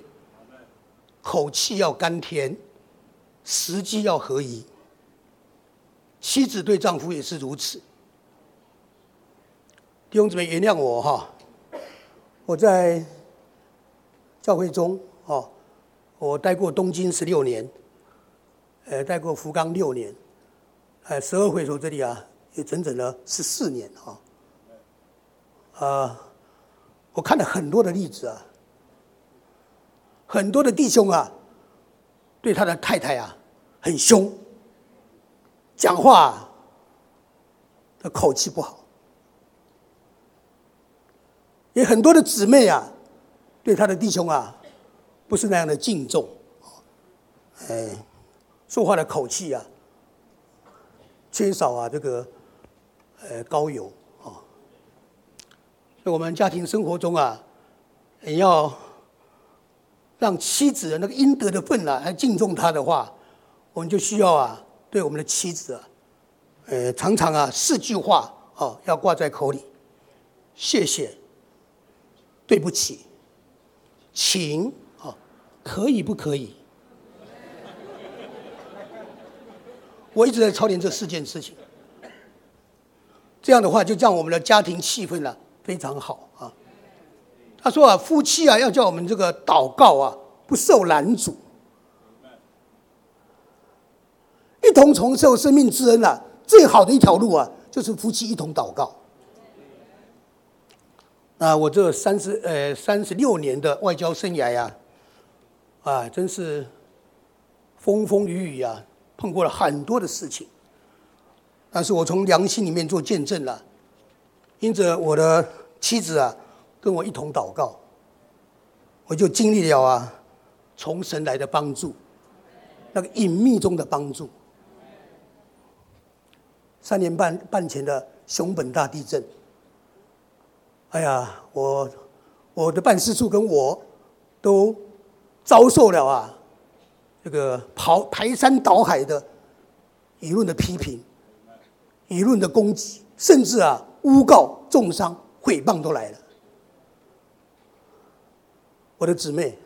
口气要甘甜，时机要合宜。妻子对丈夫也是如此。弟兄姊妹，原谅我哈，我在教会中哦，我待过东京十六年，呃，待过福冈六年，呃，十二会所这里啊，也整整了十四年哈。啊，我看了很多的例子啊，很多的弟兄啊，对他的太太啊很凶。讲话的口气不好，也很多的姊妹啊，对他的弟兄啊，不是那样的敬重，哎，说话的口气啊，缺少啊这个呃高油啊，所以我们家庭生活中啊，你要让妻子的那个应得的份啊，来敬重他的话，我们就需要啊。对我们的妻子啊，呃，常常啊，四句话啊，要挂在口里：谢谢、对不起、请啊，可以不可以？我一直在操练这四件事情。这样的话，就让我们的家庭气氛呢非常好啊。他说啊，夫妻啊，要叫我们这个祷告啊，不受拦阻。一同承受生命之恩啊，最好的一条路啊，就是夫妻一同祷告。啊，我这三十呃三十六年的外交生涯呀，啊，真是风风雨雨啊，碰过了很多的事情。但是我从良心里面做见证了，因着我的妻子啊，跟我一同祷告，我就经历了啊，从神来的帮助，那个隐秘中的帮助。三年半半前的熊本大地震，哎呀，我我的办事处跟我都遭受了啊，这个刨排山倒海的舆论的批评，舆论的攻击，甚至啊诬告、重伤、诽谤都来了。我的姊妹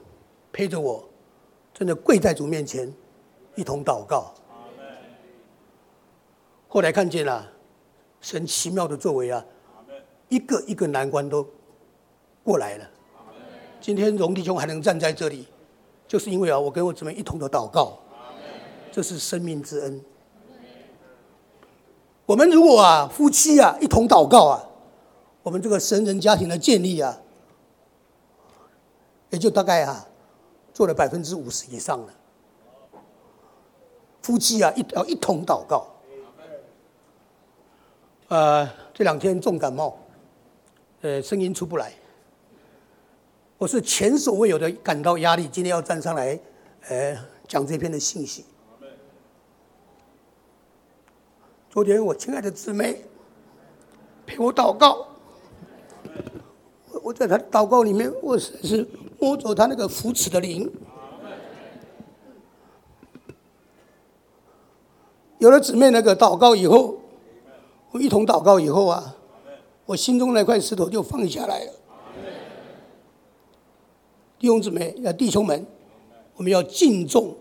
陪着我，真的跪在主面前，一同祷告。后来看见了神奇妙的作为啊，一个一个难关都过来了。今天荣弟兄还能站在这里，就是因为啊，我跟我姊妹一同的祷告，这是生命之恩。我们如果啊夫妻啊一同祷告啊，我们这个神人家庭的建立啊，也就大概啊做了百分之五十以上了。夫妻啊一要一同祷告。呃，这两天重感冒，呃，声音出不来。我是前所未有的感到压力，今天要站上来，呃，讲这篇的信息。昨天我亲爱的姊妹陪我祷告，我在他祷告里面，我是摸着他那个扶持的灵。有了姊妹那个祷告以后。一同祷告以后啊，我心中那块石头就放下来了。弟兄姊妹，要弟兄们，我们要敬重，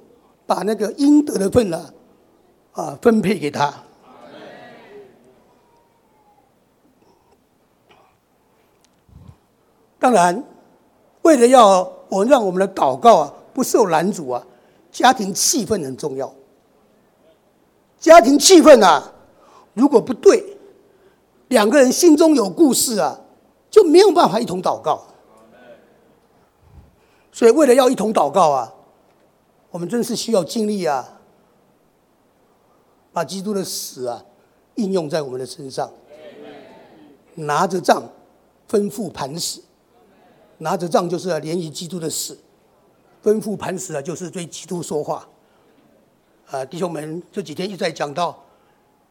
把那个应得的份呢，啊，分配给他。当然，为了要我让我们的祷告啊不受拦阻啊，家庭气氛很重要。家庭气氛啊。如果不对，两个人心中有故事啊，就没有办法一同祷告。所以，为了要一同祷告啊，我们真是需要尽力啊，把基督的死啊应用在我们的身上。拿着杖，吩咐磐石；拿着杖就是要连于基督的死，吩咐磐石啊，就是对基督说话。啊，弟兄们，这几天一再讲到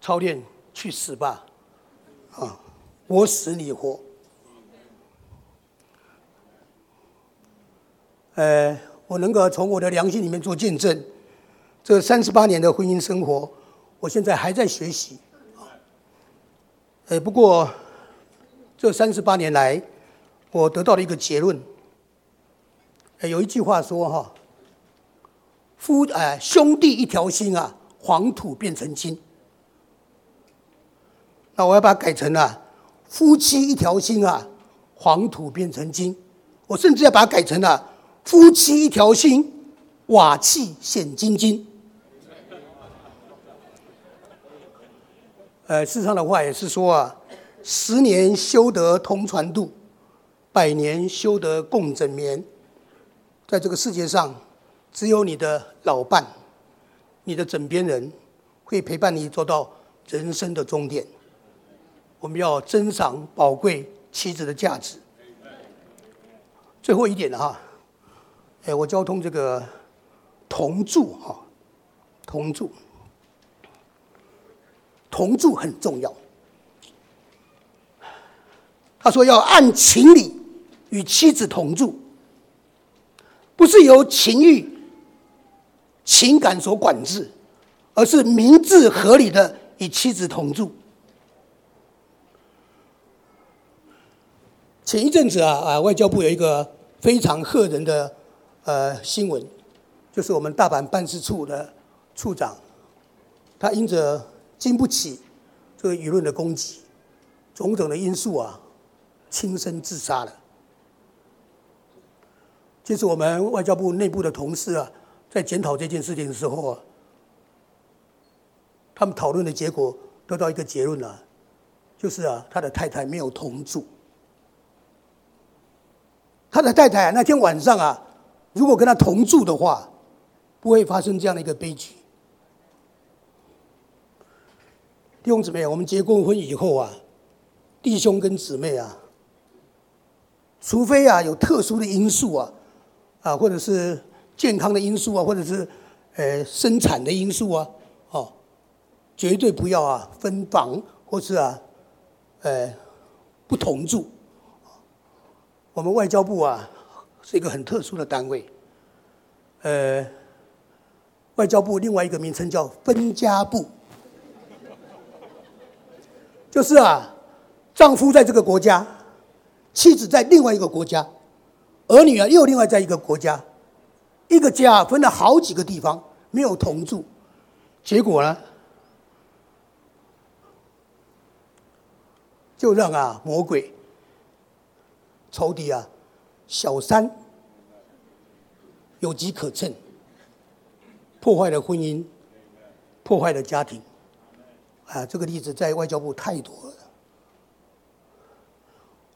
操练。去死吧！啊，我死你活。呃，我能够从我的良心里面做见证，这三十八年的婚姻生活，我现在还在学习。呃，不过这三十八年来，我得到了一个结论。有一句话说哈，夫呃兄弟一条心啊，黄土变成金。那我要把它改成啊，夫妻一条心啊，黄土变成金。我甚至要把它改成了夫妻一条心，瓦器显金金。呃，世上的话也是说啊，十年修得同船渡，百年修得共枕眠。在这个世界上，只有你的老伴，你的枕边人，会陪伴你走到人生的终点。我们要珍赏宝贵妻子的价值。最后一点了哈，哎，我交通这个同住哈，同住，同住很重要。他说要按情理与妻子同住，不是由情欲、情感所管制，而是明智合理的与妻子同住。前一阵子啊啊，外交部有一个非常吓人的呃新闻，就是我们大阪办事处的处长，他因着经不起这个舆论的攻击，种种的因素啊，轻生自杀了。就是我们外交部内部的同事啊，在检讨这件事情的时候啊，他们讨论的结果得到一个结论啊，就是啊，他的太太没有同住。他的太太啊那天晚上啊，如果跟他同住的话，不会发生这样的一个悲剧。弟兄姊妹，我们结过婚以后啊，弟兄跟姊妹啊，除非啊有特殊的因素啊，啊或者是健康的因素啊，或者是呃生产的因素啊，哦，绝对不要啊分房或是啊，呃不同住。我们外交部啊，是一个很特殊的单位。呃，外交部另外一个名称叫分家部，就是啊，丈夫在这个国家，妻子在另外一个国家，儿女啊又另外在一个国家，一个家分了好几个地方，没有同住，结果呢，就让啊魔鬼。仇敌啊，小三有机可乘，破坏了婚姻，破坏了家庭，啊，这个例子在外交部太多了。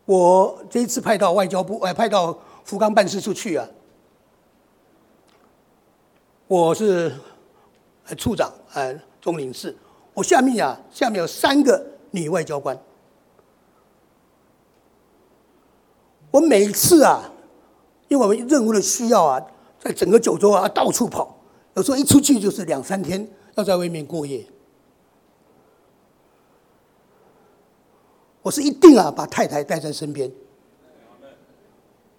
我这一次派到外交部，哎，派到福冈办事处去啊，我是处长，哎，总领事，我下面啊，下面有三个女外交官。我每次啊，因为我们任务的需要啊，在整个九州啊到处跑，有时候一出去就是两三天，要在外面过夜。我是一定啊，把太太带在身边，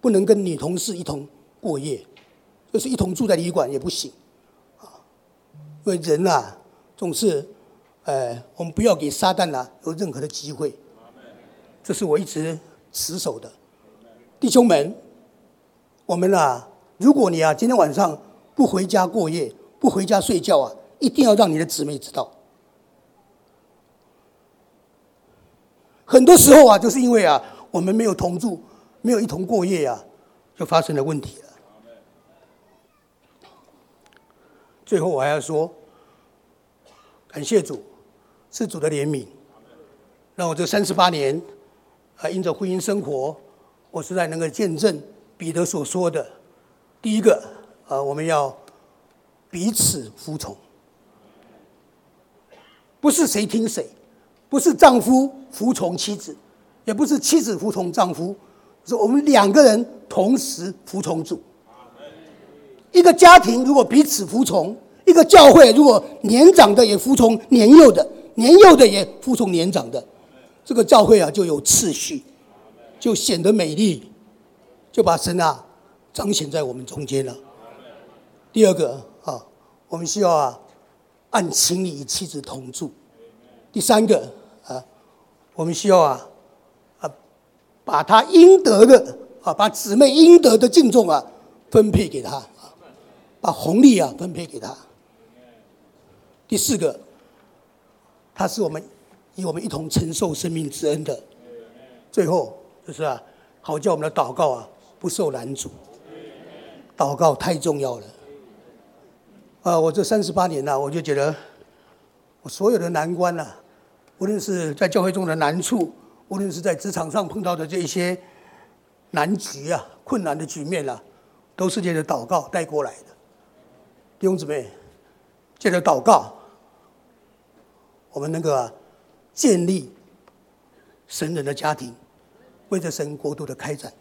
不能跟女同事一同过夜，就是一同住在旅馆也不行啊。因为人啊，总是，呃，我们不要给撒旦啊有任何的机会，这是我一直持守的。弟兄们，我们啊，如果你啊今天晚上不回家过夜，不回家睡觉啊，一定要让你的姊妹知道。很多时候啊，就是因为啊，我们没有同住，没有一同过夜啊，就发生了问题了。最后我还要说，感谢主，是主的怜悯，让我这三十八年啊，因着婚姻生活。我实在能够见证彼得所说的：第一个，呃，我们要彼此服从，不是谁听谁，不是丈夫服从妻子，也不是妻子服从丈夫，是我们两个人同时服从主。一个家庭如果彼此服从，一个教会如果年长的也服从年幼的，年幼的也服从年长的，这个教会啊就有次序。就显得美丽，就把神啊彰显在我们中间了。第二个啊，我们需要啊按情理与妻子同住。第三个啊，我们需要啊啊把他应得的啊，把姊妹应得的敬重啊分配给他。把红利啊分配给他。第四个，他是我们与我们一同承受生命之恩的。最后就是啊，好叫我们的祷告啊不受拦阻。祷告太重要了。啊，我这三十八年呢，我就觉得我所有的难关呢，无论是在教会中的难处，无论是在职场上碰到的这一些难局啊、困难的局面啊，都是借着祷告带过来的。弟兄姊妹，借着祷告，我们能够啊建立神人的家庭，为着神国度的开展，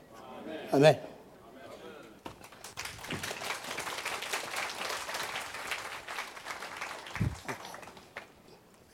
阿门。